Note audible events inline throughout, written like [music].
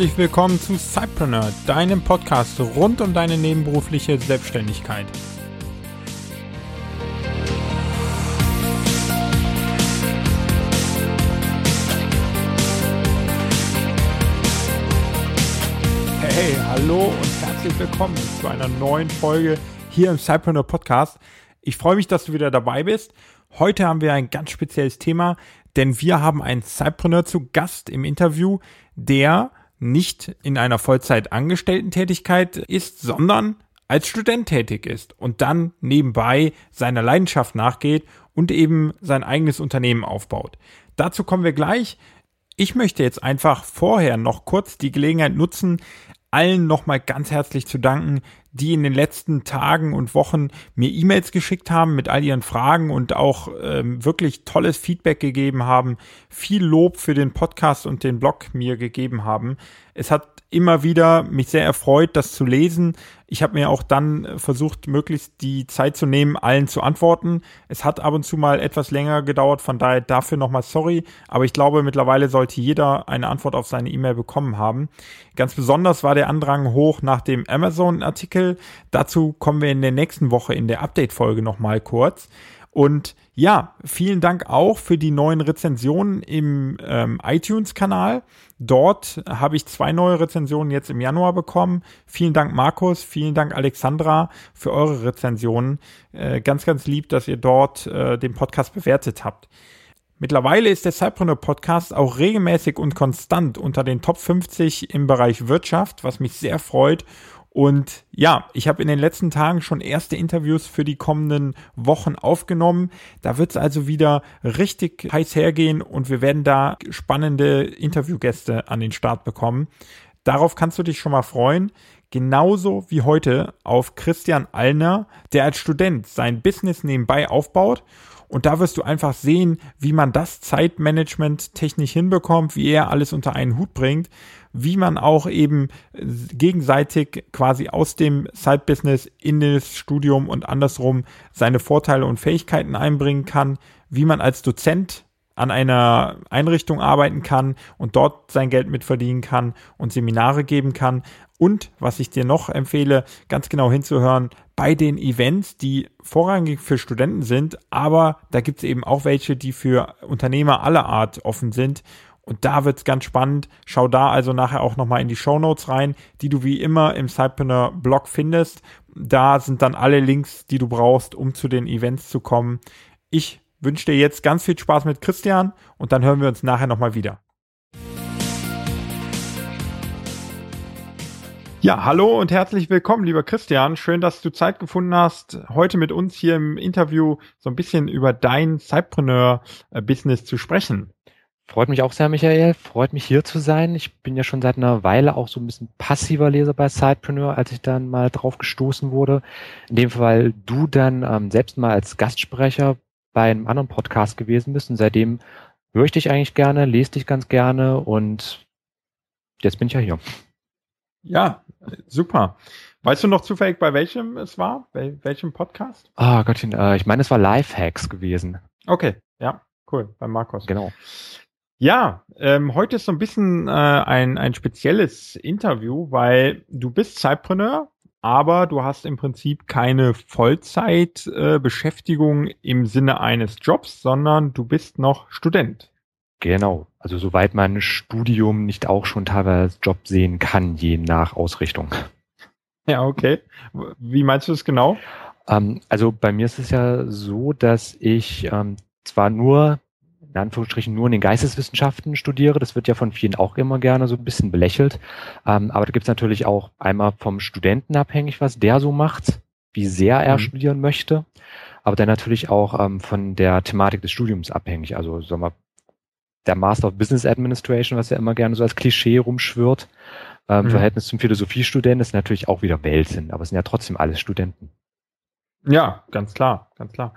herzlich willkommen zu Cypreneur, deinem Podcast rund um deine nebenberufliche Selbstständigkeit. Hey, hallo und herzlich willkommen zu einer neuen Folge hier im Cypreneur Podcast. Ich freue mich, dass du wieder dabei bist. Heute haben wir ein ganz spezielles Thema, denn wir haben einen Cypreneur zu Gast im Interview, der nicht in einer Vollzeit-Angestellten-Tätigkeit ist, sondern als Student tätig ist und dann nebenbei seiner Leidenschaft nachgeht und eben sein eigenes Unternehmen aufbaut. Dazu kommen wir gleich. Ich möchte jetzt einfach vorher noch kurz die Gelegenheit nutzen, allen nochmal ganz herzlich zu danken, die in den letzten Tagen und Wochen mir E-Mails geschickt haben mit all ihren Fragen und auch ähm, wirklich tolles Feedback gegeben haben, viel Lob für den Podcast und den Blog mir gegeben haben. Es hat immer wieder mich sehr erfreut, das zu lesen. Ich habe mir auch dann äh, versucht, möglichst die Zeit zu nehmen, allen zu antworten. Es hat ab und zu mal etwas länger gedauert, von daher dafür nochmal sorry. Aber ich glaube, mittlerweile sollte jeder eine Antwort auf seine E-Mail bekommen haben. Ganz besonders war der Andrang hoch nach dem Amazon-Artikel. Dazu kommen wir in der nächsten Woche in der Update-Folge nochmal kurz. Und ja, vielen Dank auch für die neuen Rezensionen im ähm, iTunes-Kanal. Dort habe ich zwei neue Rezensionen jetzt im Januar bekommen. Vielen Dank, Markus. Vielen Dank, Alexandra, für eure Rezensionen. Äh, ganz, ganz lieb, dass ihr dort äh, den Podcast bewertet habt. Mittlerweile ist der Cypreneur Podcast auch regelmäßig und konstant unter den Top 50 im Bereich Wirtschaft, was mich sehr freut und ja, ich habe in den letzten Tagen schon erste Interviews für die kommenden Wochen aufgenommen. Da wird es also wieder richtig heiß hergehen und wir werden da spannende Interviewgäste an den Start bekommen. Darauf kannst du dich schon mal freuen. Genauso wie heute auf Christian Allner, der als Student sein Business nebenbei aufbaut und da wirst du einfach sehen, wie man das Zeitmanagement technisch hinbekommt, wie er alles unter einen Hut bringt, wie man auch eben gegenseitig quasi aus dem Side-Business in das Studium und andersrum seine Vorteile und Fähigkeiten einbringen kann, wie man als Dozent an einer Einrichtung arbeiten kann und dort sein Geld mitverdienen kann und Seminare geben kann. Und was ich dir noch empfehle, ganz genau hinzuhören bei den Events, die vorrangig für Studenten sind, aber da gibt es eben auch welche, die für Unternehmer aller Art offen sind. Und da wird's ganz spannend. Schau da also nachher auch nochmal in die Show Notes rein, die du wie immer im Cypreneur Blog findest. Da sind dann alle Links, die du brauchst, um zu den Events zu kommen. Ich wünsche dir jetzt ganz viel Spaß mit Christian und dann hören wir uns nachher nochmal wieder. Ja, hallo und herzlich willkommen, lieber Christian. Schön, dass du Zeit gefunden hast, heute mit uns hier im Interview so ein bisschen über dein Cypreneur-Business zu sprechen. Freut mich auch sehr, Michael. Freut mich hier zu sein. Ich bin ja schon seit einer Weile auch so ein bisschen passiver Leser bei Sidepreneur, als ich dann mal drauf gestoßen wurde. In dem Fall du dann ähm, selbst mal als Gastsprecher bei einem anderen Podcast gewesen bist und seitdem höre ich dich eigentlich gerne, lese dich ganz gerne und jetzt bin ich ja hier. Ja, super. Weißt du noch zufällig, bei welchem es war? Bei welchem Podcast? Ah, oh Gottchen, äh, ich meine, es war Lifehacks gewesen. Okay, ja, cool, bei Markus. Genau. Ja, ähm, heute ist so ein bisschen äh, ein, ein spezielles Interview, weil du bist Zeitpreneur, aber du hast im Prinzip keine Vollzeitbeschäftigung äh, im Sinne eines Jobs, sondern du bist noch Student. Genau. Also soweit mein Studium nicht auch schon teilweise Job sehen kann, je nach Ausrichtung. Ja, okay. Wie meinst du das genau? Ähm, also bei mir ist es ja so, dass ich ähm, zwar nur in Anführungsstrichen nur in den Geisteswissenschaften studiere. Das wird ja von vielen auch immer gerne so ein bisschen belächelt. Ähm, aber da gibt es natürlich auch einmal vom Studenten abhängig, was der so macht, wie sehr er mhm. studieren möchte. Aber dann natürlich auch ähm, von der Thematik des Studiums abhängig. Also sagen wir, der Master of Business Administration, was ja immer gerne so als Klischee rumschwirrt, ähm, mhm. Verhältnis zum Philosophiestudenten ist natürlich auch wieder Welten, aber es sind ja trotzdem alles Studenten. Ja, ganz klar, ganz klar.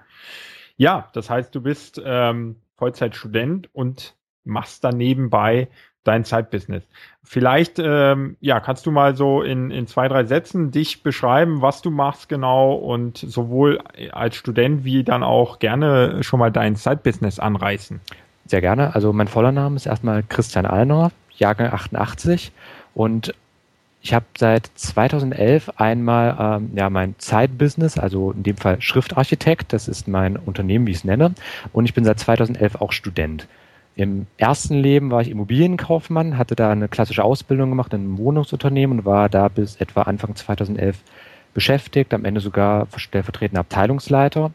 Ja, das heißt, du bist ähm, Vollzeitstudent und machst dann nebenbei dein Zeitbusiness. Vielleicht, ähm, ja, kannst du mal so in, in zwei, drei Sätzen dich beschreiben, was du machst genau und sowohl als Student wie dann auch gerne schon mal dein Zeitbusiness anreißen. Sehr gerne. Also mein voller Name ist erstmal Christian Allner, Jahrgang 88 Und ich habe seit 2011 einmal ähm, ja mein Zeitbusiness, also in dem Fall Schriftarchitekt, das ist mein Unternehmen, wie ich es nenne, und ich bin seit 2011 auch Student. Im ersten Leben war ich Immobilienkaufmann, hatte da eine klassische Ausbildung gemacht in einem Wohnungsunternehmen und war da bis etwa Anfang 2011 beschäftigt, am Ende sogar stellvertretender Abteilungsleiter.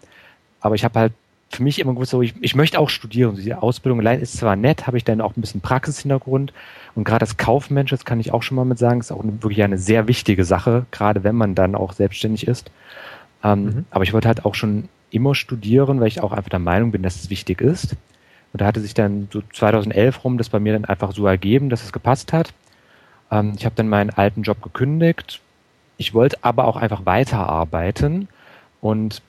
Aber ich habe halt für mich immer gewusst, so, ich, ich möchte auch studieren. Die Ausbildung allein ist zwar nett, habe ich dann auch ein bisschen Praxishintergrund. Und gerade als Kaufmensch, das kann ich auch schon mal mit sagen, ist auch eine, wirklich eine sehr wichtige Sache, gerade wenn man dann auch selbstständig ist. Ähm, mhm. Aber ich wollte halt auch schon immer studieren, weil ich auch einfach der Meinung bin, dass es wichtig ist. Und da hatte sich dann so 2011 rum das bei mir dann einfach so ergeben, dass es gepasst hat. Ähm, ich habe dann meinen alten Job gekündigt. Ich wollte aber auch einfach weiterarbeiten und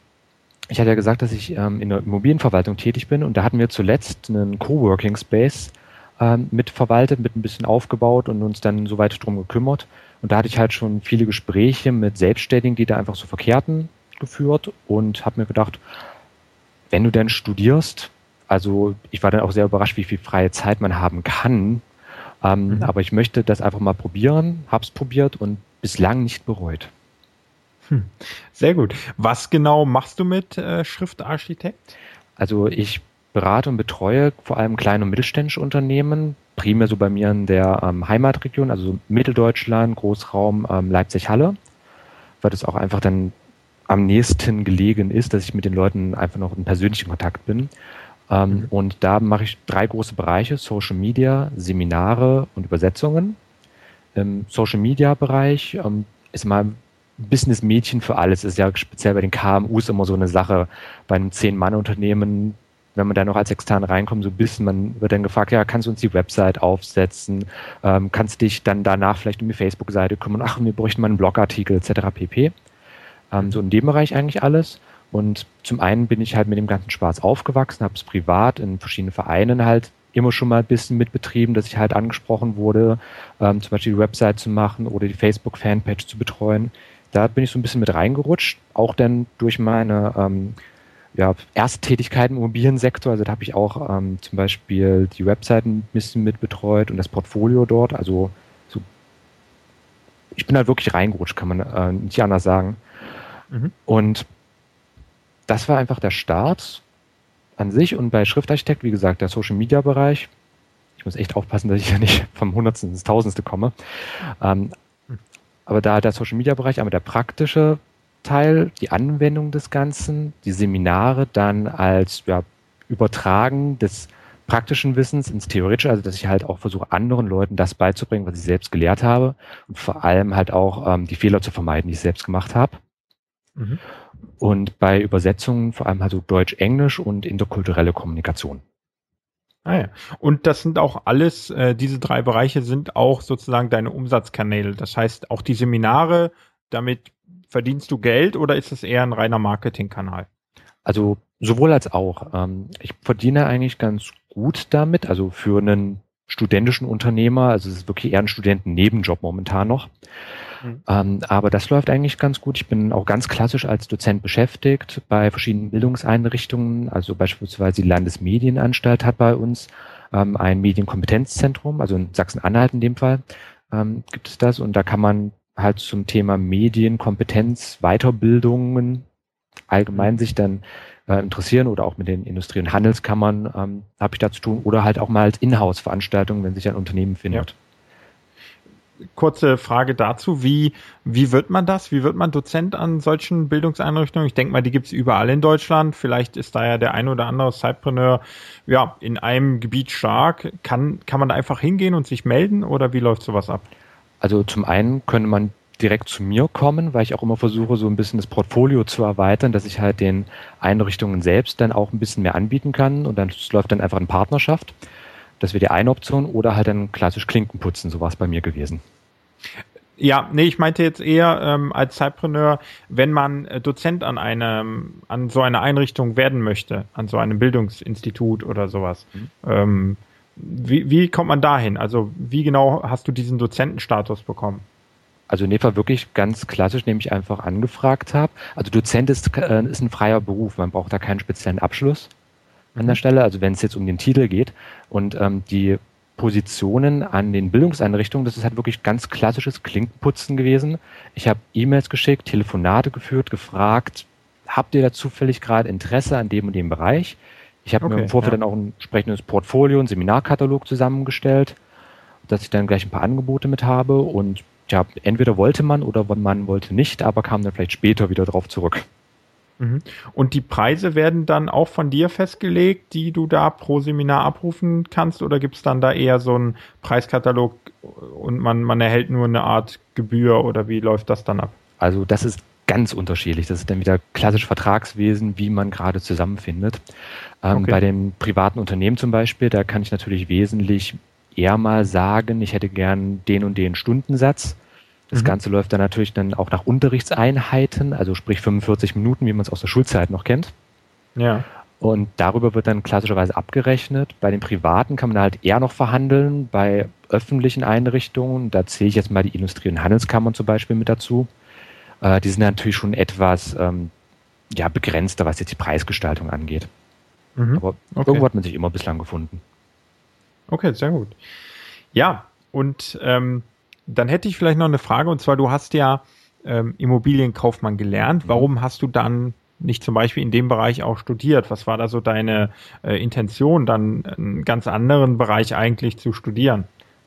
ich hatte ja gesagt, dass ich ähm, in der Immobilienverwaltung tätig bin und da hatten wir zuletzt einen Coworking Space ähm, mitverwaltet, mit ein bisschen aufgebaut und uns dann soweit drum gekümmert. Und da hatte ich halt schon viele Gespräche mit Selbstständigen, die da einfach so verkehrten, geführt und habe mir gedacht, wenn du denn studierst, also ich war dann auch sehr überrascht, wie viel freie Zeit man haben kann. Ähm, mhm. Aber ich möchte das einfach mal probieren, hab's probiert und bislang nicht bereut. Hm. Sehr gut. Was genau machst du mit äh, Schriftarchitekt? Also ich berate und betreue vor allem kleine und mittelständische Unternehmen, primär so bei mir in der ähm, Heimatregion, also so Mitteldeutschland, Großraum ähm, Leipzig-Halle, weil das auch einfach dann am nächsten gelegen ist, dass ich mit den Leuten einfach noch in persönlichen Kontakt bin. Ähm, mhm. Und da mache ich drei große Bereiche, Social Media, Seminare und Übersetzungen. Im Social Media Bereich ähm, ist mal Business-Mädchen für alles ist ja speziell bei den KMUs immer so eine Sache. Bei einem Zehn-Mann-Unternehmen, wenn man da noch als extern reinkommt, so ein bisschen, man wird dann gefragt, ja, kannst du uns die Website aufsetzen, ähm, kannst dich dann danach vielleicht um die Facebook-Seite kümmern, ach, wir bräuchten mal einen Blogartikel etc. pp. Ähm, so in dem Bereich eigentlich alles. Und zum einen bin ich halt mit dem ganzen Spaß aufgewachsen, habe es privat in verschiedenen Vereinen halt immer schon mal ein bisschen mitbetrieben, dass ich halt angesprochen wurde, ähm, zum Beispiel die Website zu machen oder die Facebook-Fanpage zu betreuen da bin ich so ein bisschen mit reingerutscht, auch dann durch meine ähm, ja, Ersttätigkeit im Immobiliensektor. Also da habe ich auch ähm, zum Beispiel die Webseiten ein bisschen mit betreut und das Portfolio dort. Also so, ich bin halt wirklich reingerutscht, kann man äh, nicht anders sagen. Mhm. Und das war einfach der Start an sich und bei Schriftarchitekt, wie gesagt, der Social Media Bereich. Ich muss echt aufpassen, dass ich ja nicht [laughs] vom Hundertsten ins Tausendste komme. Ähm, aber da der Social Media Bereich, aber der praktische Teil, die Anwendung des Ganzen, die Seminare dann als ja, Übertragen des praktischen Wissens ins Theoretische, also dass ich halt auch versuche, anderen Leuten das beizubringen, was ich selbst gelehrt habe und vor allem halt auch ähm, die Fehler zu vermeiden, die ich selbst gemacht habe. Mhm. Und bei Übersetzungen vor allem halt so Deutsch-Englisch und interkulturelle Kommunikation. Ah ja. Und das sind auch alles, äh, diese drei Bereiche sind auch sozusagen deine Umsatzkanäle. Das heißt, auch die Seminare, damit verdienst du Geld oder ist es eher ein reiner Marketingkanal? Also sowohl als auch. Ähm, ich verdiene eigentlich ganz gut damit, also für einen studentischen Unternehmer, also es ist wirklich eher ein Studentennebenjob momentan noch. Mhm. Ähm, aber das läuft eigentlich ganz gut. Ich bin auch ganz klassisch als Dozent beschäftigt bei verschiedenen Bildungseinrichtungen. Also beispielsweise die Landesmedienanstalt hat bei uns ähm, ein Medienkompetenzzentrum, also in Sachsen-Anhalt in dem Fall ähm, gibt es das. Und da kann man halt zum Thema Medienkompetenz, Weiterbildungen allgemein mhm. sich dann äh, interessieren oder auch mit den Industrie- und Handelskammern ähm, habe ich da zu tun oder halt auch mal als Inhouse-Veranstaltung, wenn sich ein Unternehmen findet. Ja kurze Frage dazu. Wie, wie wird man das? Wie wird man Dozent an solchen Bildungseinrichtungen? Ich denke mal, die gibt es überall in Deutschland. Vielleicht ist da ja der ein oder andere Cypreneur ja, in einem Gebiet stark. Kann, kann man da einfach hingehen und sich melden oder wie läuft sowas ab? Also zum einen könnte man direkt zu mir kommen, weil ich auch immer versuche, so ein bisschen das Portfolio zu erweitern, dass ich halt den Einrichtungen selbst dann auch ein bisschen mehr anbieten kann und dann läuft dann einfach in Partnerschaft. Das wäre die eine Option oder halt dann klassisch Klinken putzen, so war es bei mir gewesen. Ja, nee, ich meinte jetzt eher ähm, als Zeitpreneur, wenn man äh, Dozent an einem, an so einer Einrichtung werden möchte, an so einem Bildungsinstitut oder sowas. Mhm. Ähm, wie, wie kommt man dahin? Also wie genau hast du diesen Dozentenstatus bekommen? Also in dem Fall wirklich ganz klassisch, nämlich einfach angefragt habe. Also Dozent ist, äh, ist ein freier Beruf, man braucht da keinen speziellen Abschluss an der Stelle, also wenn es jetzt um den Titel geht. Und ähm, die Positionen an den Bildungseinrichtungen, das ist halt wirklich ganz klassisches Klinkenputzen gewesen. Ich habe E-Mails geschickt, Telefonate geführt, gefragt, habt ihr da zufällig gerade Interesse an dem und dem Bereich? Ich habe okay, mir im Vorfeld ja. dann auch ein entsprechendes Portfolio, ein Seminarkatalog zusammengestellt, dass ich dann gleich ein paar Angebote mit habe und ja, entweder wollte man oder man wollte nicht, aber kam dann vielleicht später wieder drauf zurück. Mhm. Und die Preise werden dann auch von dir festgelegt, die du da pro Seminar abrufen kannst, oder gibt es dann da eher so einen Preiskatalog und man, man erhält nur eine Art Gebühr oder wie läuft das dann ab? Also das ist ganz unterschiedlich. Das ist dann wieder klassisch Vertragswesen, wie man gerade zusammenfindet. Ähm, okay. Bei dem privaten Unternehmen zum Beispiel, da kann ich natürlich wesentlich eher mal sagen, ich hätte gern den und den Stundensatz. Das mhm. Ganze läuft dann natürlich dann auch nach Unterrichtseinheiten, also sprich 45 Minuten, wie man es aus der Schulzeit noch kennt. Ja. Und darüber wird dann klassischerweise abgerechnet. Bei den privaten kann man halt eher noch verhandeln. Bei öffentlichen Einrichtungen, da zähle ich jetzt mal die Industrie- und Handelskammern zum Beispiel mit dazu. Äh, die sind natürlich schon etwas ähm, ja, begrenzter, was jetzt die Preisgestaltung angeht. Mhm. Aber okay. irgendwo hat man sich immer bislang gefunden. Okay, sehr gut. Ja, und ähm, dann hätte ich vielleicht noch eine Frage, und zwar, du hast ja ähm, Immobilienkaufmann gelernt. Mhm. Warum hast du dann nicht zum Beispiel in dem Bereich auch studiert? Was war da so deine äh, Intention, dann einen ganz anderen Bereich eigentlich zu studieren?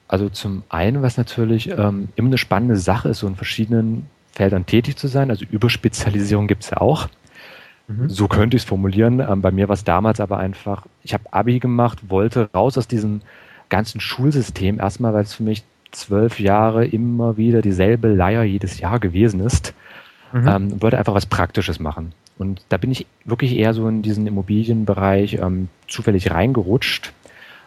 Also zum einen, was natürlich ähm, immer eine spannende Sache ist, so in verschiedenen Feldern tätig zu sein. Also Überspezialisierung gibt es ja auch. Mhm. So könnte ich es formulieren. Ähm, bei mir war es damals aber einfach, ich habe Abi gemacht, wollte raus aus diesem ganzen Schulsystem erstmal, weil es für mich zwölf Jahre immer wieder dieselbe Leier jedes Jahr gewesen ist. Mhm. Ähm, wollte einfach was Praktisches machen. Und da bin ich wirklich eher so in diesen Immobilienbereich ähm, zufällig reingerutscht.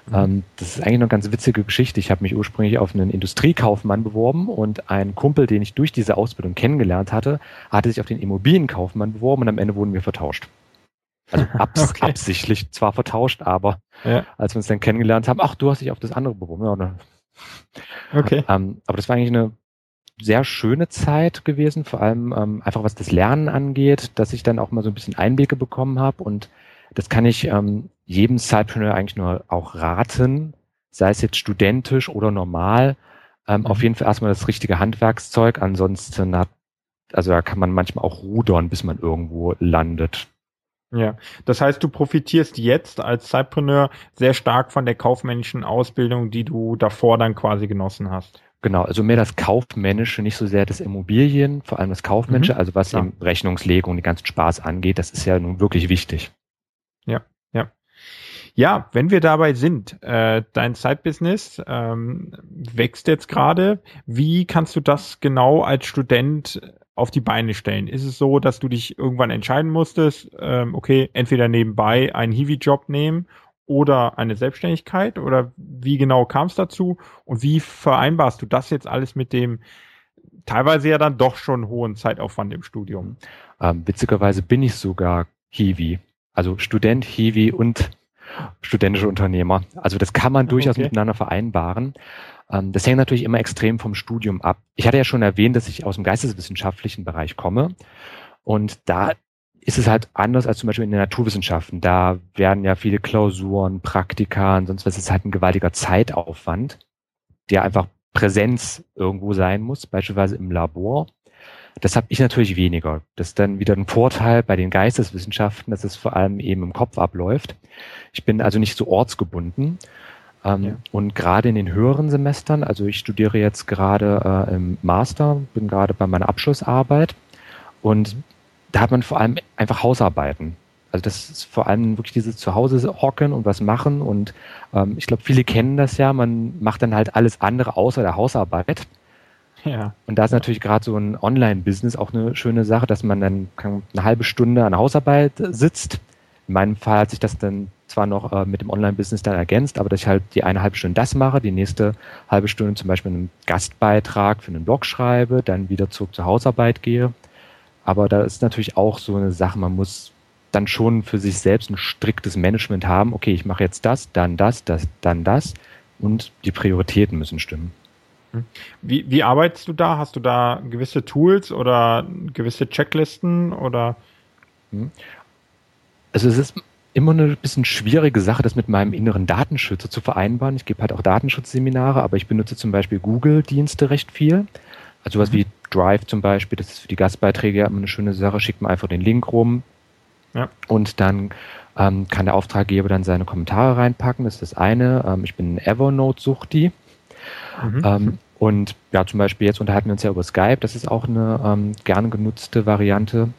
Mhm. Ähm, das ist eigentlich eine ganz witzige Geschichte. Ich habe mich ursprünglich auf einen Industriekaufmann beworben und ein Kumpel, den ich durch diese Ausbildung kennengelernt hatte, hatte sich auf den Immobilienkaufmann beworben und am Ende wurden wir vertauscht. Also [laughs] abs okay. absichtlich zwar vertauscht, aber ja. als wir uns dann kennengelernt haben, ach, du hast dich auf das andere beworben. Ja, dann Okay. Ähm, aber das war eigentlich eine sehr schöne Zeit gewesen, vor allem ähm, einfach was das Lernen angeht, dass ich dann auch mal so ein bisschen Einblicke bekommen habe und das kann ich ähm, jedem Sidepreneur eigentlich nur auch raten, sei es jetzt studentisch oder normal, ähm, mhm. auf jeden Fall erstmal das richtige Handwerkszeug, ansonsten hat, also da kann man manchmal auch rudern, bis man irgendwo landet. Ja, das heißt, du profitierst jetzt als Zeitpreneur sehr stark von der kaufmännischen Ausbildung, die du davor dann quasi genossen hast. Genau, also mehr das Kaufmännische, nicht so sehr das Immobilien, vor allem das Kaufmännische, mhm, also was klar. eben Rechnungslegung und den ganzen Spaß angeht, das ist ja nun wirklich wichtig. Ja, ja. Wenn wir dabei sind, äh, dein Side-Business ähm, wächst jetzt gerade. Wie kannst du das genau als Student auf die Beine stellen? Ist es so, dass du dich irgendwann entscheiden musstest, ähm, okay, entweder nebenbei einen Hiwi-Job nehmen oder eine Selbstständigkeit? Oder wie genau kam es dazu? Und wie vereinbarst du das jetzt alles mit dem teilweise ja dann doch schon hohen Zeitaufwand im Studium? Ähm, witzigerweise bin ich sogar Hiwi. Also Student, Hiwi und studentische Unternehmer. Also das kann man durchaus okay. miteinander vereinbaren. Ähm, das hängt natürlich immer extrem vom Studium ab. Ich hatte ja schon erwähnt, dass ich aus dem geisteswissenschaftlichen Bereich komme. Und da ist es halt anders als zum Beispiel in den Naturwissenschaften. Da werden ja viele Klausuren, Praktika und sonst was. Es ist halt ein gewaltiger Zeitaufwand, der einfach Präsenz irgendwo sein muss, beispielsweise im Labor. Das habe ich natürlich weniger. Das ist dann wieder ein Vorteil bei den Geisteswissenschaften, dass es vor allem eben im Kopf abläuft. Ich bin also nicht so ortsgebunden. Ähm, ja. Und gerade in den höheren Semestern, also ich studiere jetzt gerade äh, im Master, bin gerade bei meiner Abschlussarbeit und mhm. da hat man vor allem einfach Hausarbeiten. Also das ist vor allem wirklich dieses Zuhause hocken und was machen und ähm, ich glaube, viele kennen das ja, man macht dann halt alles andere außer der Hausarbeit. [laughs] Ja. Und da ist natürlich gerade so ein Online-Business auch eine schöne Sache, dass man dann eine halbe Stunde an Hausarbeit sitzt. In meinem Fall hat sich das dann zwar noch äh, mit dem Online-Business dann ergänzt, aber dass ich halt die eine halbe Stunde das mache, die nächste halbe Stunde zum Beispiel einen Gastbeitrag für einen Blog schreibe, dann wieder zurück zur Hausarbeit gehe. Aber da ist natürlich auch so eine Sache, man muss dann schon für sich selbst ein striktes Management haben. Okay, ich mache jetzt das, dann das, das, dann das und die Prioritäten müssen stimmen. Hm. Wie, wie arbeitest du da? Hast du da gewisse Tools oder gewisse Checklisten oder? Hm. Also es ist immer eine bisschen schwierige Sache, das mit meinem inneren Datenschützer zu vereinbaren. Ich gebe halt auch Datenschutzseminare, aber ich benutze zum Beispiel Google-Dienste recht viel. Also was mhm. wie Drive zum Beispiel, das ist für die Gastbeiträge ja immer eine schöne Sache, schickt man einfach den Link rum ja. und dann ähm, kann der Auftraggeber dann seine Kommentare reinpacken. Das ist das eine. Ähm, ich bin ein Evernote-Suchti. Mhm. Ähm, und ja, zum Beispiel jetzt unterhalten wir uns ja über Skype. Das ist auch eine ähm, gerne genutzte Variante.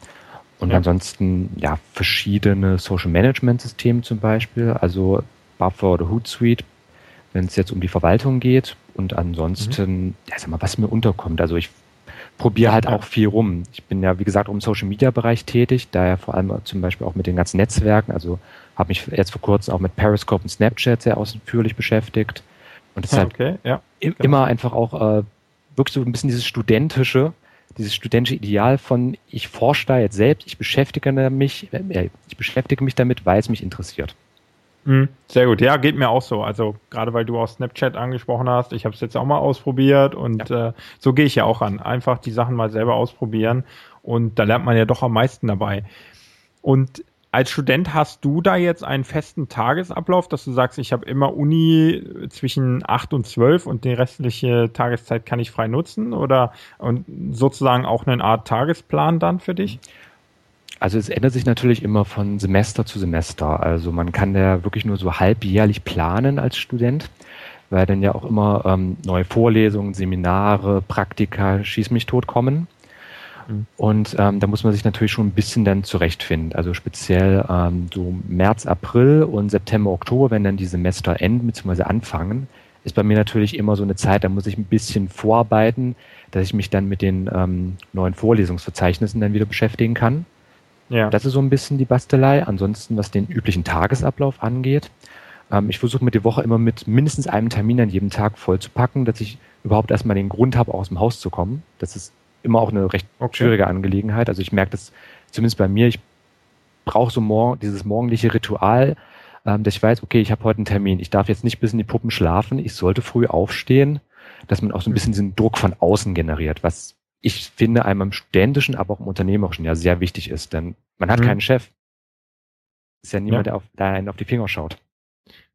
Und ja. ansonsten ja verschiedene Social Management Systeme zum Beispiel, also Buffer oder Hootsuite, wenn es jetzt um die Verwaltung geht. Und ansonsten, mhm. ja, sag mal, was mir unterkommt. Also ich probiere halt auch viel rum. Ich bin ja, wie gesagt, im Social Media Bereich tätig, daher vor allem zum Beispiel auch mit den ganzen Netzwerken. Also habe mich jetzt vor kurzem auch mit Periscope und Snapchat sehr ausführlich beschäftigt. Und es ist halt okay, ja, genau. immer einfach auch äh, wirklich so ein bisschen dieses studentische, dieses studentische Ideal von ich forsche da jetzt selbst, ich beschäftige mich, äh, ich beschäftige mich damit, weil es mich interessiert. Mhm. Sehr gut, ja, geht mir auch so. Also gerade weil du auch Snapchat angesprochen hast, ich habe es jetzt auch mal ausprobiert und ja. äh, so gehe ich ja auch an. Einfach die Sachen mal selber ausprobieren und da lernt man ja doch am meisten dabei. Und als Student hast du da jetzt einen festen Tagesablauf, dass du sagst, ich habe immer Uni zwischen 8 und 12 und die restliche Tageszeit kann ich frei nutzen oder und sozusagen auch eine Art Tagesplan dann für dich? Also es ändert sich natürlich immer von Semester zu Semester. Also man kann ja wirklich nur so halbjährlich planen als Student, weil dann ja auch immer ähm, neue Vorlesungen, Seminare, Praktika, schieß mich tot kommen. Mhm. Und ähm, da muss man sich natürlich schon ein bisschen dann zurechtfinden. Also speziell ähm, so März, April und September, Oktober, wenn dann die Semester enden bzw. anfangen, ist bei mir natürlich immer so eine Zeit, da muss ich ein bisschen vorarbeiten, dass ich mich dann mit den ähm, neuen Vorlesungsverzeichnissen dann wieder beschäftigen kann. Ja. Das ist so ein bisschen die Bastelei. Ansonsten, was den üblichen Tagesablauf angeht, ähm, ich versuche mir die Woche immer mit mindestens einem Termin an jedem Tag voll zu packen, dass ich überhaupt erstmal den Grund habe, aus dem Haus zu kommen. Das ist immer auch eine recht okay. schwierige Angelegenheit. Also ich merke das zumindest bei mir, ich brauche so morgen, dieses morgendliche Ritual, ähm, dass ich weiß, okay, ich habe heute einen Termin. Ich darf jetzt nicht bis in die Puppen schlafen, ich sollte früh aufstehen, dass man auch so ein bisschen diesen Druck von außen generiert, was ich finde, einem im studentischen, aber auch im unternehmerischen ja sehr wichtig ist, denn man hat mhm. keinen Chef. Ist ja niemand, ja. der, auf, der einen auf die Finger schaut.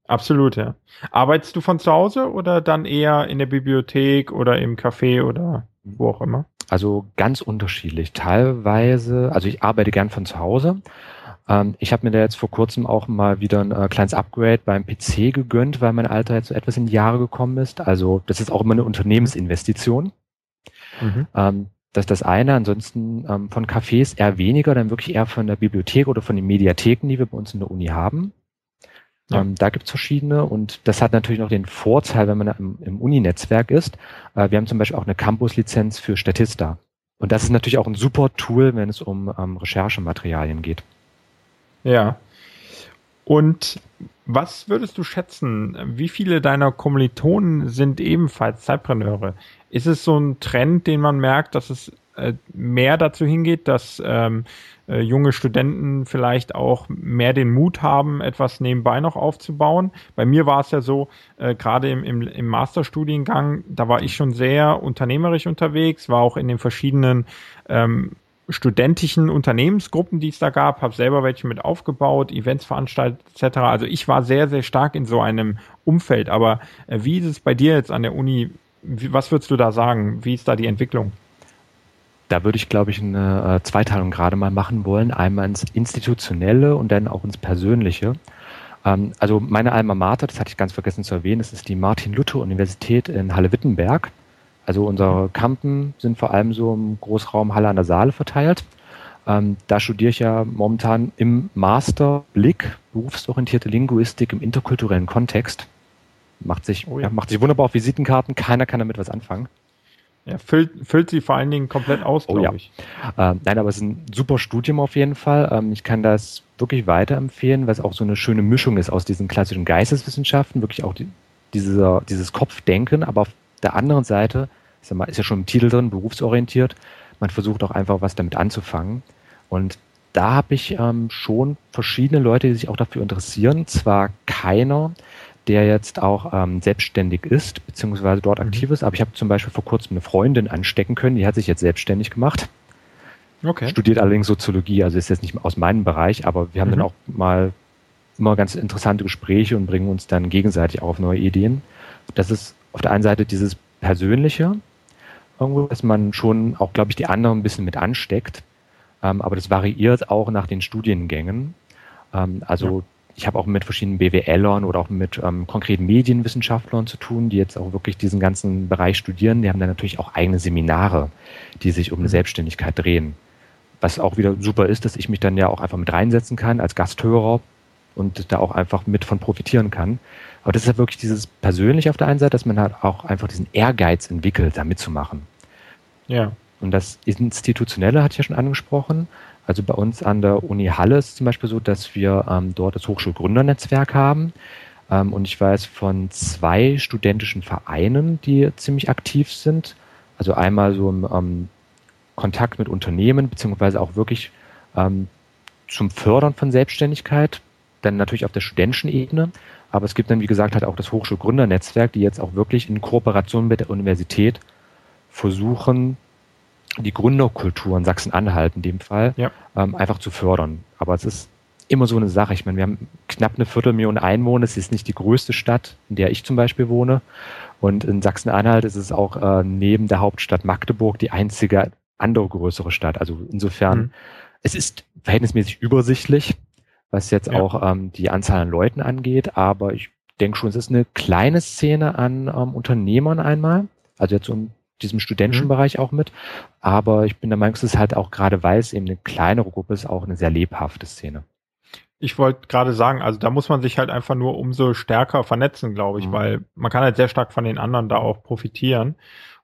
Absolut, ja. Arbeitest du von zu Hause oder dann eher in der Bibliothek oder im Café oder wo auch immer? Also ganz unterschiedlich. Teilweise, also ich arbeite gern von zu Hause. Ähm, ich habe mir da jetzt vor kurzem auch mal wieder ein äh, kleines Upgrade beim PC gegönnt, weil mein Alter jetzt so etwas in die Jahre gekommen ist. Also das ist auch immer eine Unternehmensinvestition. Mhm. Ähm, das ist das eine. Ansonsten ähm, von Cafés eher weniger, dann wirklich eher von der Bibliothek oder von den Mediatheken, die wir bei uns in der Uni haben. Ja. Ähm, da gibt's verschiedene und das hat natürlich noch den Vorteil, wenn man im, im Uni-Netzwerk ist. Äh, wir haben zum Beispiel auch eine Campus-Lizenz für Statista. Und das ist natürlich auch ein super Tool, wenn es um ähm, Recherchematerialien geht. Ja. Und was würdest du schätzen? Wie viele deiner Kommilitonen sind ebenfalls Zeitpreneure? Ist es so ein Trend, den man merkt, dass es mehr dazu hingeht, dass ähm, äh, junge Studenten vielleicht auch mehr den Mut haben, etwas nebenbei noch aufzubauen? Bei mir war es ja so, äh, gerade im, im, im Masterstudiengang, da war ich schon sehr unternehmerisch unterwegs, war auch in den verschiedenen ähm, studentischen Unternehmensgruppen, die es da gab, habe selber welche mit aufgebaut, Events veranstaltet etc. Also ich war sehr, sehr stark in so einem Umfeld. Aber äh, wie ist es bei dir jetzt an der Uni? was würdest du da sagen? Wie ist da die Entwicklung? Da würde ich, glaube ich, eine äh, Zweiteilung gerade mal machen wollen. Einmal ins Institutionelle und dann auch ins Persönliche. Ähm, also meine Alma Mater, das hatte ich ganz vergessen zu erwähnen, das ist die Martin-Luther-Universität in Halle-Wittenberg. Also unsere Campen sind vor allem so im Großraum Halle an der Saale verteilt. Ähm, da studiere ich ja momentan im Master Blick, berufsorientierte Linguistik im interkulturellen Kontext. Macht sich, oh ja. Ja, macht sich wunderbar auf Visitenkarten. Keiner kann damit was anfangen. Ja, füllt, füllt sie vor allen Dingen komplett aus, glaube oh, ja. ich. Ähm, nein, aber es ist ein super Studium auf jeden Fall. Ähm, ich kann das wirklich weiterempfehlen, weil es auch so eine schöne Mischung ist aus diesen klassischen Geisteswissenschaften, wirklich auch die, dieser, dieses Kopfdenken, aber auf der anderen Seite, ich sag mal, ist ja schon im Titel drin, berufsorientiert. Man versucht auch einfach was damit anzufangen. Und da habe ich ähm, schon verschiedene Leute, die sich auch dafür interessieren. Zwar keiner, der jetzt auch ähm, selbstständig ist, beziehungsweise dort mhm. aktiv ist. Aber ich habe zum Beispiel vor kurzem eine Freundin anstecken können, die hat sich jetzt selbstständig gemacht. Okay. Studiert allerdings Soziologie, also ist jetzt nicht aus meinem Bereich, aber wir haben mhm. dann auch mal immer ganz interessante Gespräche und bringen uns dann gegenseitig auch auf neue Ideen. Das ist auf der einen Seite dieses Persönliche, irgendwo, dass man schon auch, glaube ich, die anderen ein bisschen mit ansteckt. Ähm, aber das variiert auch nach den Studiengängen. Ähm, also ja. Ich habe auch mit verschiedenen BWLern oder auch mit ähm, konkreten Medienwissenschaftlern zu tun, die jetzt auch wirklich diesen ganzen Bereich studieren. Die haben dann natürlich auch eigene Seminare, die sich um eine mhm. Selbstständigkeit drehen. Was auch wieder super ist, dass ich mich dann ja auch einfach mit reinsetzen kann als Gasthörer und da auch einfach mit von profitieren kann. Aber das ist ja wirklich dieses Persönliche auf der einen Seite, dass man halt auch einfach diesen Ehrgeiz entwickelt, da mitzumachen. Ja. Und das Institutionelle hatte ich ja schon angesprochen. Also bei uns an der Uni Halle ist zum Beispiel so, dass wir ähm, dort das Hochschulgründernetzwerk haben. Ähm, und ich weiß von zwei studentischen Vereinen, die ziemlich aktiv sind. Also einmal so im ähm, Kontakt mit Unternehmen, beziehungsweise auch wirklich ähm, zum Fördern von Selbstständigkeit, dann natürlich auf der studentischen Ebene. Aber es gibt dann, wie gesagt, halt auch das Hochschulgründernetzwerk, die jetzt auch wirklich in Kooperation mit der Universität versuchen, die Gründerkultur in Sachsen-Anhalt in dem Fall ja. ähm, einfach zu fördern. Aber es ist immer so eine Sache. Ich meine, wir haben knapp eine Viertelmillion Einwohner. Es ist nicht die größte Stadt, in der ich zum Beispiel wohne. Und in Sachsen-Anhalt ist es auch äh, neben der Hauptstadt Magdeburg die einzige andere größere Stadt. Also insofern, mhm. es ist verhältnismäßig übersichtlich, was jetzt ja. auch ähm, die Anzahl an Leuten angeht. Aber ich denke schon, es ist eine kleine Szene an ähm, Unternehmern einmal. Also jetzt so in diesem studentischen mhm. Bereich auch mit. Aber ich bin der Meinung, es ist halt auch gerade, weil es eben eine kleinere Gruppe ist, auch eine sehr lebhafte Szene. Ich wollte gerade sagen, also da muss man sich halt einfach nur umso stärker vernetzen, glaube ich, mhm. weil man kann halt sehr stark von den anderen da auch profitieren.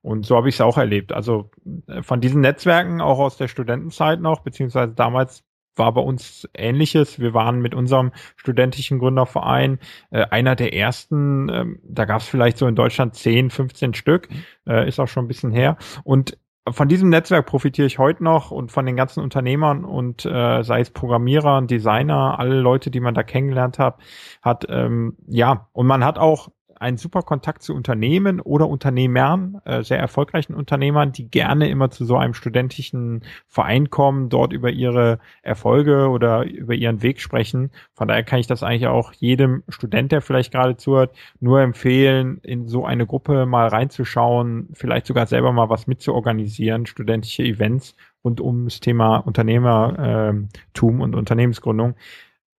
Und so habe ich es auch erlebt. Also äh, von diesen Netzwerken, auch aus der Studentenzeit noch, beziehungsweise damals war bei uns ähnliches. Wir waren mit unserem studentischen Gründerverein äh, einer der ersten, ähm, da gab es vielleicht so in Deutschland 10, 15 Stück, äh, ist auch schon ein bisschen her. Und von diesem Netzwerk profitiere ich heute noch und von den ganzen Unternehmern und äh, sei es Programmierer, Designer, alle Leute, die man da kennengelernt hat, hat ähm, ja und man hat auch einen super Kontakt zu Unternehmen oder Unternehmern, äh, sehr erfolgreichen Unternehmern, die gerne immer zu so einem studentischen Verein kommen, dort über ihre Erfolge oder über ihren Weg sprechen. Von daher kann ich das eigentlich auch jedem Student, der vielleicht gerade zuhört, nur empfehlen, in so eine Gruppe mal reinzuschauen, vielleicht sogar selber mal was mitzuorganisieren, studentische Events rund ums Thema Unternehmertum und Unternehmensgründung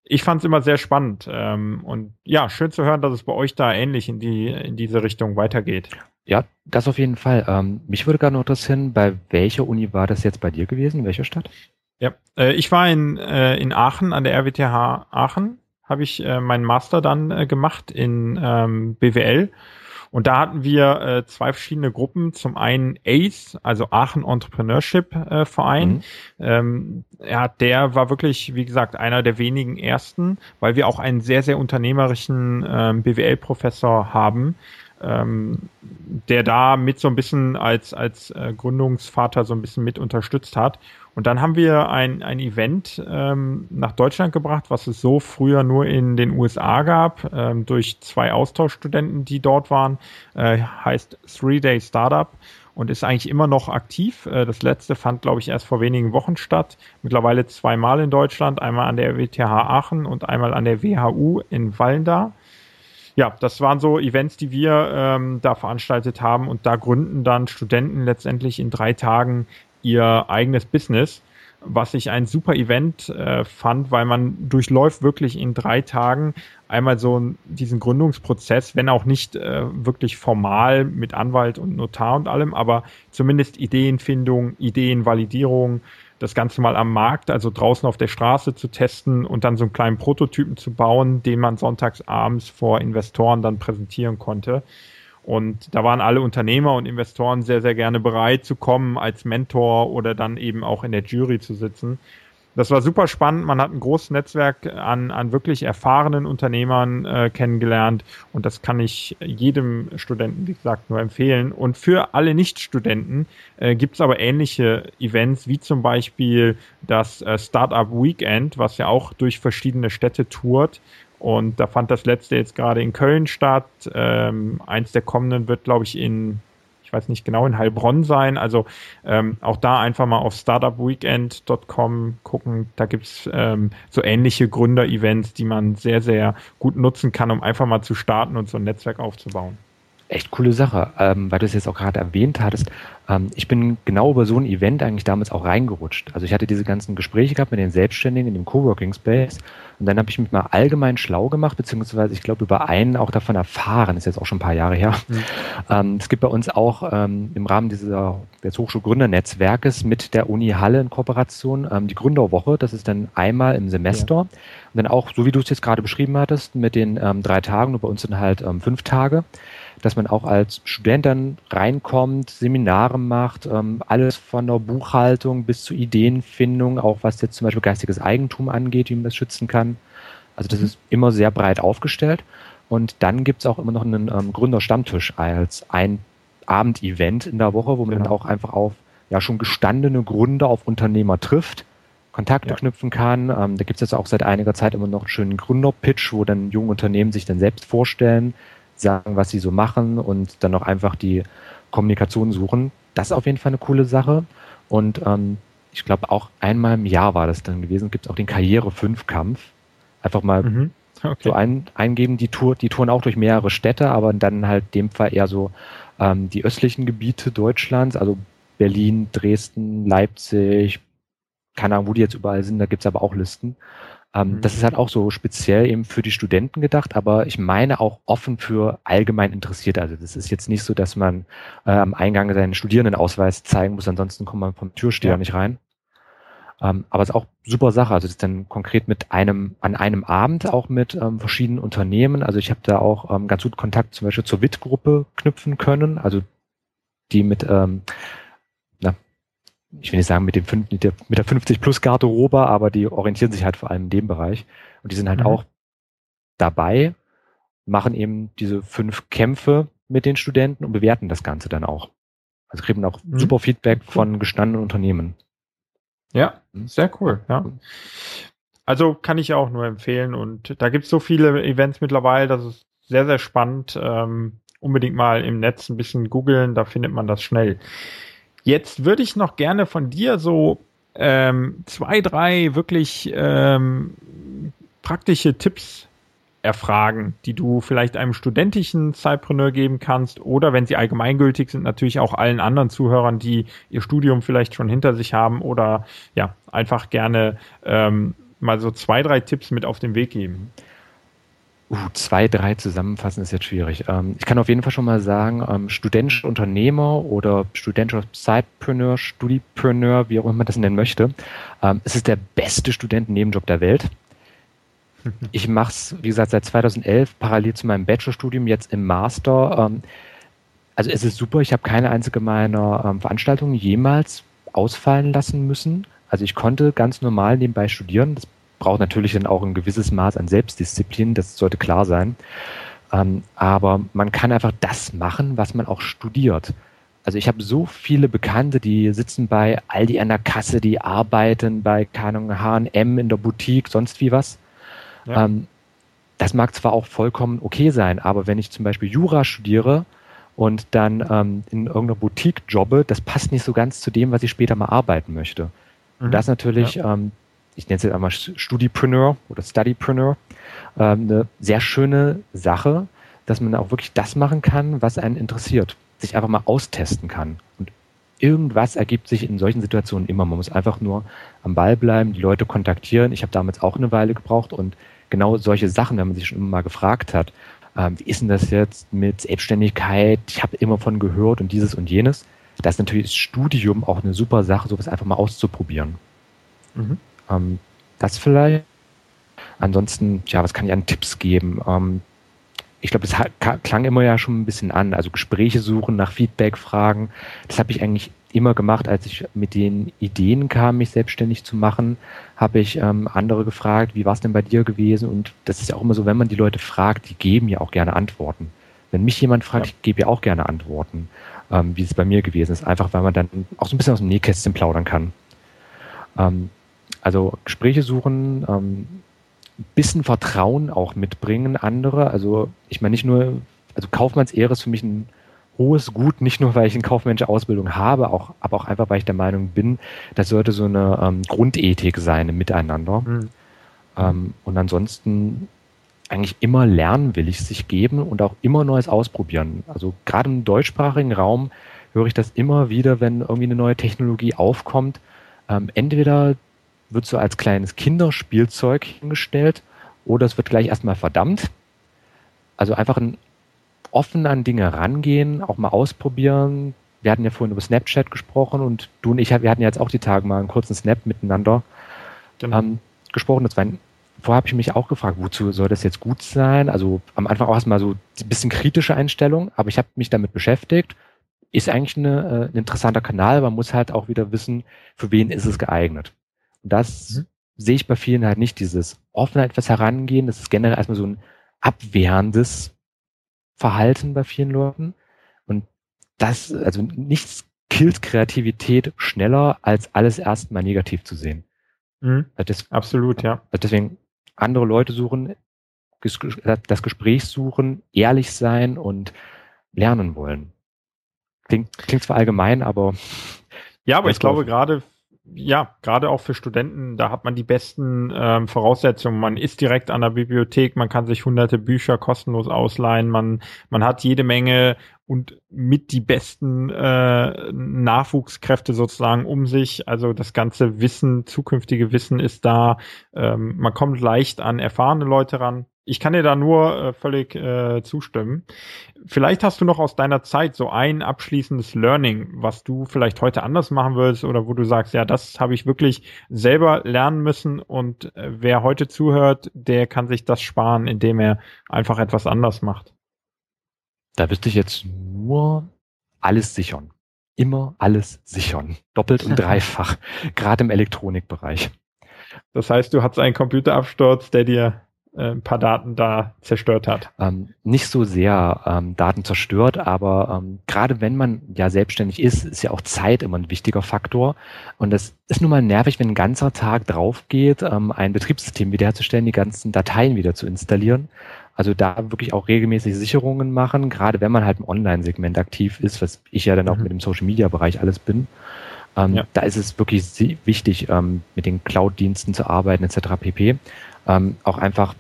ich fand es immer sehr spannend. Ähm, und ja, schön zu hören, dass es bei euch da ähnlich in die in diese Richtung weitergeht. Ja, das auf jeden Fall. Ähm, mich würde gerne noch interessieren, bei welcher Uni war das jetzt bei dir gewesen? In welcher Stadt? Ja, äh, ich war in, äh, in Aachen, an der RWTH Aachen, habe ich äh, meinen Master dann äh, gemacht in ähm, BWL und da hatten wir äh, zwei verschiedene Gruppen. Zum einen ACE, also Aachen Entrepreneurship äh, Verein. Mhm. Ähm, ja, der war wirklich, wie gesagt, einer der wenigen ersten, weil wir auch einen sehr, sehr unternehmerischen ähm, BWL-Professor haben, ähm, der da mit so ein bisschen als, als äh, Gründungsvater so ein bisschen mit unterstützt hat. Und dann haben wir ein, ein Event ähm, nach Deutschland gebracht, was es so früher nur in den USA gab, ähm, durch zwei Austauschstudenten, die dort waren. Äh, heißt Three Day Startup und ist eigentlich immer noch aktiv. Äh, das letzte fand, glaube ich, erst vor wenigen Wochen statt. Mittlerweile zweimal in Deutschland, einmal an der WTH Aachen und einmal an der WHU in Wallendar ja, das waren so Events, die wir ähm, da veranstaltet haben und da gründen dann Studenten letztendlich in drei Tagen ihr eigenes Business, was ich ein super Event äh, fand, weil man durchläuft wirklich in drei Tagen einmal so diesen Gründungsprozess, wenn auch nicht äh, wirklich formal mit Anwalt und Notar und allem, aber zumindest Ideenfindung, Ideenvalidierung, das Ganze mal am Markt, also draußen auf der Straße zu testen und dann so einen kleinen Prototypen zu bauen, den man sonntags abends vor Investoren dann präsentieren konnte. Und da waren alle Unternehmer und Investoren sehr, sehr gerne bereit zu kommen als Mentor oder dann eben auch in der Jury zu sitzen. Das war super spannend. Man hat ein großes Netzwerk an, an wirklich erfahrenen Unternehmern äh, kennengelernt und das kann ich jedem Studenten, wie gesagt, nur empfehlen. Und für alle Nicht-Studenten äh, gibt es aber ähnliche Events, wie zum Beispiel das äh, Startup Weekend, was ja auch durch verschiedene Städte tourt. Und da fand das letzte jetzt gerade in Köln statt. Ähm, eins der kommenden wird, glaube ich, in ich weiß nicht genau, in Heilbronn sein. Also ähm, auch da einfach mal auf startupweekend.com gucken. Da gibt's ähm, so ähnliche Gründer-Events, die man sehr, sehr gut nutzen kann, um einfach mal zu starten und so ein Netzwerk aufzubauen echt coole Sache, ähm, weil du es jetzt auch gerade erwähnt hattest. Ähm, ich bin genau über so ein Event eigentlich damals auch reingerutscht. Also ich hatte diese ganzen Gespräche gehabt mit den Selbstständigen in dem Coworking Space und dann habe ich mich mal allgemein schlau gemacht, beziehungsweise ich glaube über einen auch davon erfahren, ist jetzt auch schon ein paar Jahre her. Mhm. Ähm, es gibt bei uns auch ähm, im Rahmen dieser des Hochschulgründernetzwerkes mit der Uni Halle in Kooperation ähm, die Gründerwoche. Das ist dann einmal im Semester. Ja. Und dann auch, so wie du es jetzt gerade beschrieben hattest, mit den ähm, drei Tagen, nur bei uns sind halt ähm, fünf Tage dass man auch als Student dann reinkommt, Seminare macht, ähm, alles von der Buchhaltung bis zur Ideenfindung, auch was jetzt zum Beispiel geistiges Eigentum angeht, wie man das schützen kann. Also das mhm. ist immer sehr breit aufgestellt. Und dann gibt's auch immer noch einen ähm, Gründerstammtisch als ein Abendevent in der Woche, wo man genau. dann auch einfach auf ja schon gestandene Gründer auf Unternehmer trifft, Kontakte ja. knüpfen kann. Ähm, da gibt's jetzt auch seit einiger Zeit immer noch einen schönen Gründerpitch, wo dann junge Unternehmen sich dann selbst vorstellen, sagen, was sie so machen und dann auch einfach die Kommunikation suchen. Das ist auf jeden Fall eine coole Sache. Und ähm, ich glaube, auch einmal im Jahr war das dann gewesen, gibt es auch den Karriere-5-Kampf. Einfach mal mhm. okay. so ein, eingeben, die Tour, die touren auch durch mehrere Städte, aber dann halt dem Fall eher so ähm, die östlichen Gebiete Deutschlands, also Berlin, Dresden, Leipzig, keine Ahnung, wo die jetzt überall sind, da gibt's aber auch Listen. Ähm, mhm. Das ist halt auch so speziell eben für die Studenten gedacht, aber ich meine auch offen für allgemein Interessierte. Also das ist jetzt nicht so, dass man äh, am Eingang seinen Studierendenausweis zeigen muss, ansonsten kommt man vom Türsteher ja. nicht rein. Ähm, aber es ist auch super Sache. Also das ist dann konkret mit einem, an einem Abend auch mit ähm, verschiedenen Unternehmen. Also ich habe da auch ähm, ganz gut Kontakt zum Beispiel zur WIT-Gruppe knüpfen können. Also die mit ähm, ich will nicht sagen mit dem mit der, mit der 50 plus Garderobe, aber die orientieren sich halt vor allem in dem Bereich und die sind halt mhm. auch dabei, machen eben diese fünf Kämpfe mit den Studenten und bewerten das Ganze dann auch. Also kriegen auch mhm. super Feedback von gestandenen Unternehmen. Ja, mhm. sehr cool, ja. Also kann ich auch nur empfehlen und da gibt es so viele Events mittlerweile, das ist sehr, sehr spannend. Ähm, unbedingt mal im Netz ein bisschen googeln, da findet man das schnell. Jetzt würde ich noch gerne von dir so ähm, zwei, drei wirklich ähm, praktische Tipps erfragen, die du vielleicht einem studentischen Zeitpreneur geben kannst oder wenn sie allgemeingültig sind, natürlich auch allen anderen Zuhörern, die ihr Studium vielleicht schon hinter sich haben oder ja, einfach gerne ähm, mal so zwei, drei Tipps mit auf den Weg geben. Uh, zwei, drei zusammenfassen ist jetzt schwierig. Ähm, ich kann auf jeden Fall schon mal sagen, ähm, studentischer Unternehmer oder studentischer Sidepreneur, Studipreneur, wie auch immer man das nennen möchte, ähm, es ist der beste Studentennebenjob der Welt. [laughs] Ich mache es, wie gesagt, seit 2011 parallel zu meinem Bachelorstudium, jetzt im Master. Ähm, also es ist super, ich habe keine einzige meiner ähm, Veranstaltungen jemals ausfallen lassen müssen. Also ich konnte ganz normal nebenbei studieren. Das braucht natürlich dann auch ein gewisses Maß an Selbstdisziplin, das sollte klar sein. Ähm, aber man kann einfach das machen, was man auch studiert. Also ich habe so viele Bekannte, die sitzen bei Aldi an der Kasse, die arbeiten bei, H&M in der Boutique, sonst wie was. Ja. Ähm, das mag zwar auch vollkommen okay sein, aber wenn ich zum Beispiel Jura studiere und dann ähm, in irgendeiner Boutique jobbe, das passt nicht so ganz zu dem, was ich später mal arbeiten möchte. Mhm. Und das natürlich ja. ähm, ich nenne es jetzt einmal Studipreneur oder Studypreneur, ähm, eine sehr schöne Sache, dass man auch wirklich das machen kann, was einen interessiert, sich einfach mal austesten kann. Und irgendwas ergibt sich in solchen Situationen immer. Man muss einfach nur am Ball bleiben, die Leute kontaktieren. Ich habe damals auch eine Weile gebraucht und genau solche Sachen, wenn man sich schon immer mal gefragt hat, ähm, wie ist denn das jetzt mit Selbstständigkeit? Ich habe immer von gehört und dieses und jenes. Da ist natürlich das Studium auch eine super Sache, sowas einfach mal auszuprobieren. Mhm. Ähm, das vielleicht. Ansonsten, ja, was kann ich an Tipps geben? Ähm, ich glaube, das klang immer ja schon ein bisschen an. Also Gespräche suchen, nach Feedback fragen. Das habe ich eigentlich immer gemacht, als ich mit den Ideen kam, mich selbstständig zu machen, habe ich ähm, andere gefragt, wie war es denn bei dir gewesen? Und das ist ja auch immer so, wenn man die Leute fragt, die geben ja auch gerne Antworten. Wenn mich jemand fragt, ja. ich gebe ja auch gerne Antworten, ähm, wie es bei mir gewesen ist. Einfach, weil man dann auch so ein bisschen aus dem Nähkästchen plaudern kann. Ähm, also Gespräche suchen, ähm, bisschen Vertrauen auch mitbringen, andere. Also ich meine nicht nur, also Kaufmanns Ehre ist für mich ein hohes Gut, nicht nur, weil ich eine kaufmännische Ausbildung habe, auch, aber auch einfach, weil ich der Meinung bin, das sollte so eine ähm, Grundethik sein im Miteinander. Mhm. Ähm, und ansonsten eigentlich immer lernwillig sich geben und auch immer Neues ausprobieren. Also gerade im deutschsprachigen Raum höre ich das immer wieder, wenn irgendwie eine neue Technologie aufkommt. Ähm, entweder wird so als kleines Kinderspielzeug hingestellt oder es wird gleich erstmal verdammt. Also einfach ein offen an Dinge rangehen, auch mal ausprobieren. Wir hatten ja vorhin über Snapchat gesprochen und du und ich, wir hatten jetzt auch die Tage mal einen kurzen Snap miteinander ähm, gesprochen. Das war ein, vorher habe ich mich auch gefragt, wozu soll das jetzt gut sein? Also am Anfang auch erstmal so ein bisschen kritische Einstellung, aber ich habe mich damit beschäftigt. Ist eigentlich eine, äh, ein interessanter Kanal, man muss halt auch wieder wissen, für wen ist es geeignet. Das mhm. sehe ich bei vielen halt nicht, dieses offen etwas herangehen, das ist generell erstmal so ein abwehrendes Verhalten bei vielen Leuten. Und das, also nichts killt Kreativität schneller, als alles erstmal negativ zu sehen. Mhm. Das, Absolut, ja. Deswegen andere Leute suchen, das Gespräch suchen, ehrlich sein und lernen wollen. Klingt, klingt zwar allgemein, aber. Ja, aber ich glaube gerade ja, gerade auch für Studenten, da hat man die besten ähm, Voraussetzungen. Man ist direkt an der Bibliothek, man kann sich hunderte Bücher kostenlos ausleihen, man, man hat jede Menge und mit die besten äh, Nachwuchskräfte sozusagen um sich. Also das ganze Wissen, zukünftige Wissen ist da. Ähm, man kommt leicht an erfahrene Leute ran ich kann dir da nur äh, völlig äh, zustimmen. Vielleicht hast du noch aus deiner Zeit so ein abschließendes Learning, was du vielleicht heute anders machen würdest oder wo du sagst, ja, das habe ich wirklich selber lernen müssen und äh, wer heute zuhört, der kann sich das sparen, indem er einfach etwas anders macht. Da wüsste ich jetzt nur alles sichern. Immer alles sichern. Doppelt und [laughs] dreifach. Gerade im Elektronikbereich. Das heißt, du hattest einen Computerabsturz, der dir äh, ein paar Daten da zerstört hat. Ähm, nicht so sehr ähm, Daten zerstört, aber ähm, gerade wenn man ja selbstständig ist, ist ja auch Zeit immer ein wichtiger Faktor. Und das ist nun mal nervig, wenn ein ganzer Tag drauf geht, ähm, ein Betriebssystem wiederherzustellen, die ganzen Dateien wieder zu installieren. Also da wirklich auch regelmäßig Sicherungen machen, gerade wenn man halt im Online-Segment aktiv ist, was ich ja dann auch mhm. mit dem Social-Media-Bereich alles bin. Ähm, ja. Da ist es wirklich wichtig, ähm, mit den Cloud-Diensten zu arbeiten etc. pp ähm, auch einfach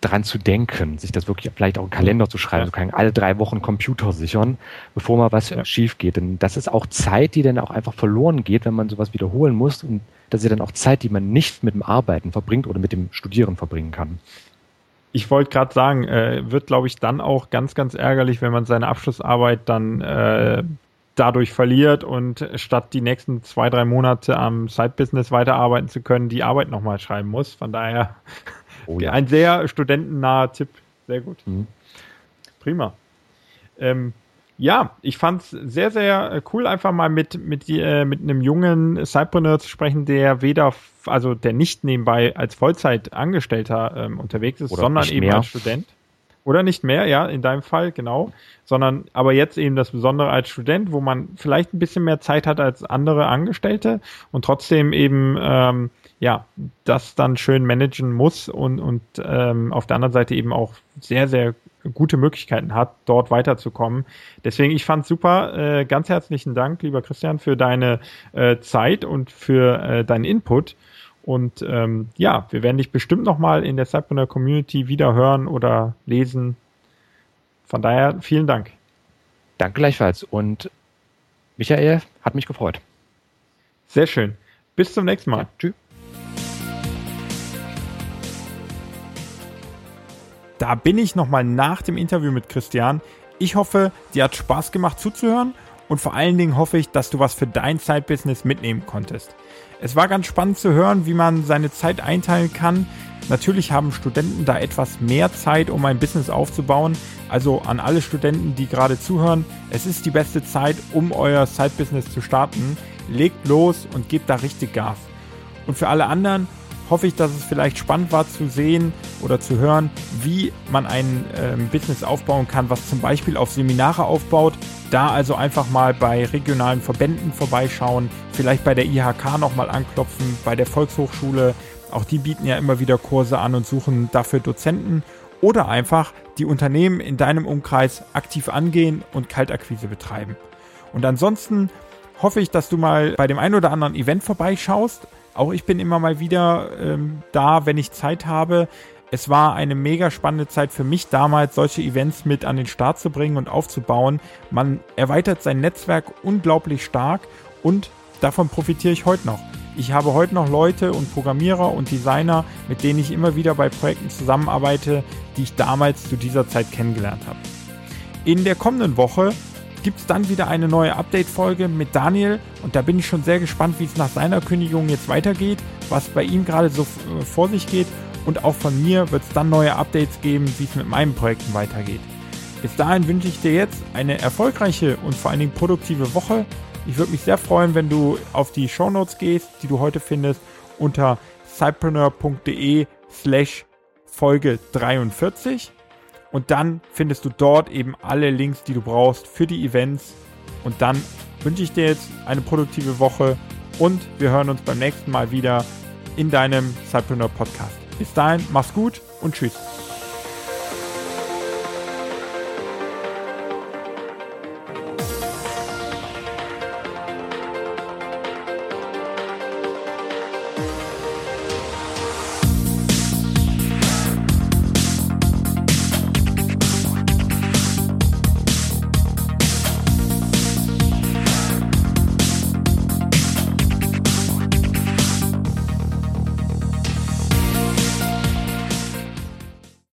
dran zu denken, sich das wirklich vielleicht auch im Kalender zu schreiben, ja. so kann alle drei Wochen Computer sichern, bevor mal was ja. schief geht. Denn das ist auch Zeit, die dann auch einfach verloren geht, wenn man sowas wiederholen muss. Und das ist ja dann auch Zeit, die man nicht mit dem Arbeiten verbringt oder mit dem Studieren verbringen kann. Ich wollte gerade sagen, äh, wird, glaube ich, dann auch ganz, ganz ärgerlich, wenn man seine Abschlussarbeit dann äh, dadurch verliert und statt die nächsten zwei, drei Monate am Side-Business weiterarbeiten zu können, die Arbeit nochmal schreiben muss. Von daher oh, ja. ein sehr studentennaher Tipp. Sehr gut. Mhm. Prima. Ähm, ja, ich fand es sehr, sehr cool, einfach mal mit, mit, äh, mit einem jungen Cypreneur zu sprechen, der weder, also der nicht nebenbei als Vollzeitangestellter ähm, unterwegs ist, Oder sondern eben mehr. als Student. Oder nicht mehr, ja, in deinem Fall, genau. Sondern aber jetzt eben das Besondere als Student, wo man vielleicht ein bisschen mehr Zeit hat als andere Angestellte und trotzdem eben ähm, ja das dann schön managen muss und, und ähm, auf der anderen Seite eben auch sehr, sehr gute Möglichkeiten hat, dort weiterzukommen. Deswegen, ich fand super. Äh, ganz herzlichen Dank, lieber Christian, für deine äh, Zeit und für äh, deinen Input. Und ähm, ja, wir werden dich bestimmt nochmal in der Cypreneur Community wieder hören oder lesen. Von daher vielen Dank. Danke gleichfalls. Und Michael, hat mich gefreut. Sehr schön. Bis zum nächsten Mal. Ja, tschüss. Da bin ich nochmal nach dem Interview mit Christian. Ich hoffe, dir hat Spaß gemacht zuzuhören und vor allen Dingen hoffe ich, dass du was für dein Side-Business mitnehmen konntest. Es war ganz spannend zu hören, wie man seine Zeit einteilen kann. Natürlich haben Studenten da etwas mehr Zeit, um ein Business aufzubauen. Also an alle Studenten, die gerade zuhören, es ist die beste Zeit, um euer Side-Business zu starten. Legt los und gebt da richtig Gas. Und für alle anderen, hoffe ich, dass es vielleicht spannend war zu sehen oder zu hören, wie man ein ähm, Business aufbauen kann, was zum Beispiel auf Seminare aufbaut. Da also einfach mal bei regionalen Verbänden vorbeischauen, vielleicht bei der IHK nochmal anklopfen, bei der Volkshochschule. Auch die bieten ja immer wieder Kurse an und suchen dafür Dozenten oder einfach die Unternehmen in deinem Umkreis aktiv angehen und Kaltakquise betreiben. Und ansonsten hoffe ich, dass du mal bei dem einen oder anderen Event vorbeischaust. Auch ich bin immer mal wieder ähm, da, wenn ich Zeit habe. Es war eine mega spannende Zeit für mich damals, solche Events mit an den Start zu bringen und aufzubauen. Man erweitert sein Netzwerk unglaublich stark und davon profitiere ich heute noch. Ich habe heute noch Leute und Programmierer und Designer, mit denen ich immer wieder bei Projekten zusammenarbeite, die ich damals zu dieser Zeit kennengelernt habe. In der kommenden Woche gibt es dann wieder eine neue Update-Folge mit Daniel und da bin ich schon sehr gespannt, wie es nach seiner Kündigung jetzt weitergeht, was bei ihm gerade so äh, vor sich geht und auch von mir wird es dann neue Updates geben, wie es mit meinen Projekten weitergeht. Bis dahin wünsche ich dir jetzt eine erfolgreiche und vor allen Dingen produktive Woche. Ich würde mich sehr freuen, wenn du auf die Show Notes gehst, die du heute findest unter cypreneur.de slash Folge 43 und dann findest du dort eben alle Links, die du brauchst für die Events und dann wünsche ich dir jetzt eine produktive Woche und wir hören uns beim nächsten Mal wieder in deinem Cypreneur Podcast. Bis dahin, mach's gut und tschüss.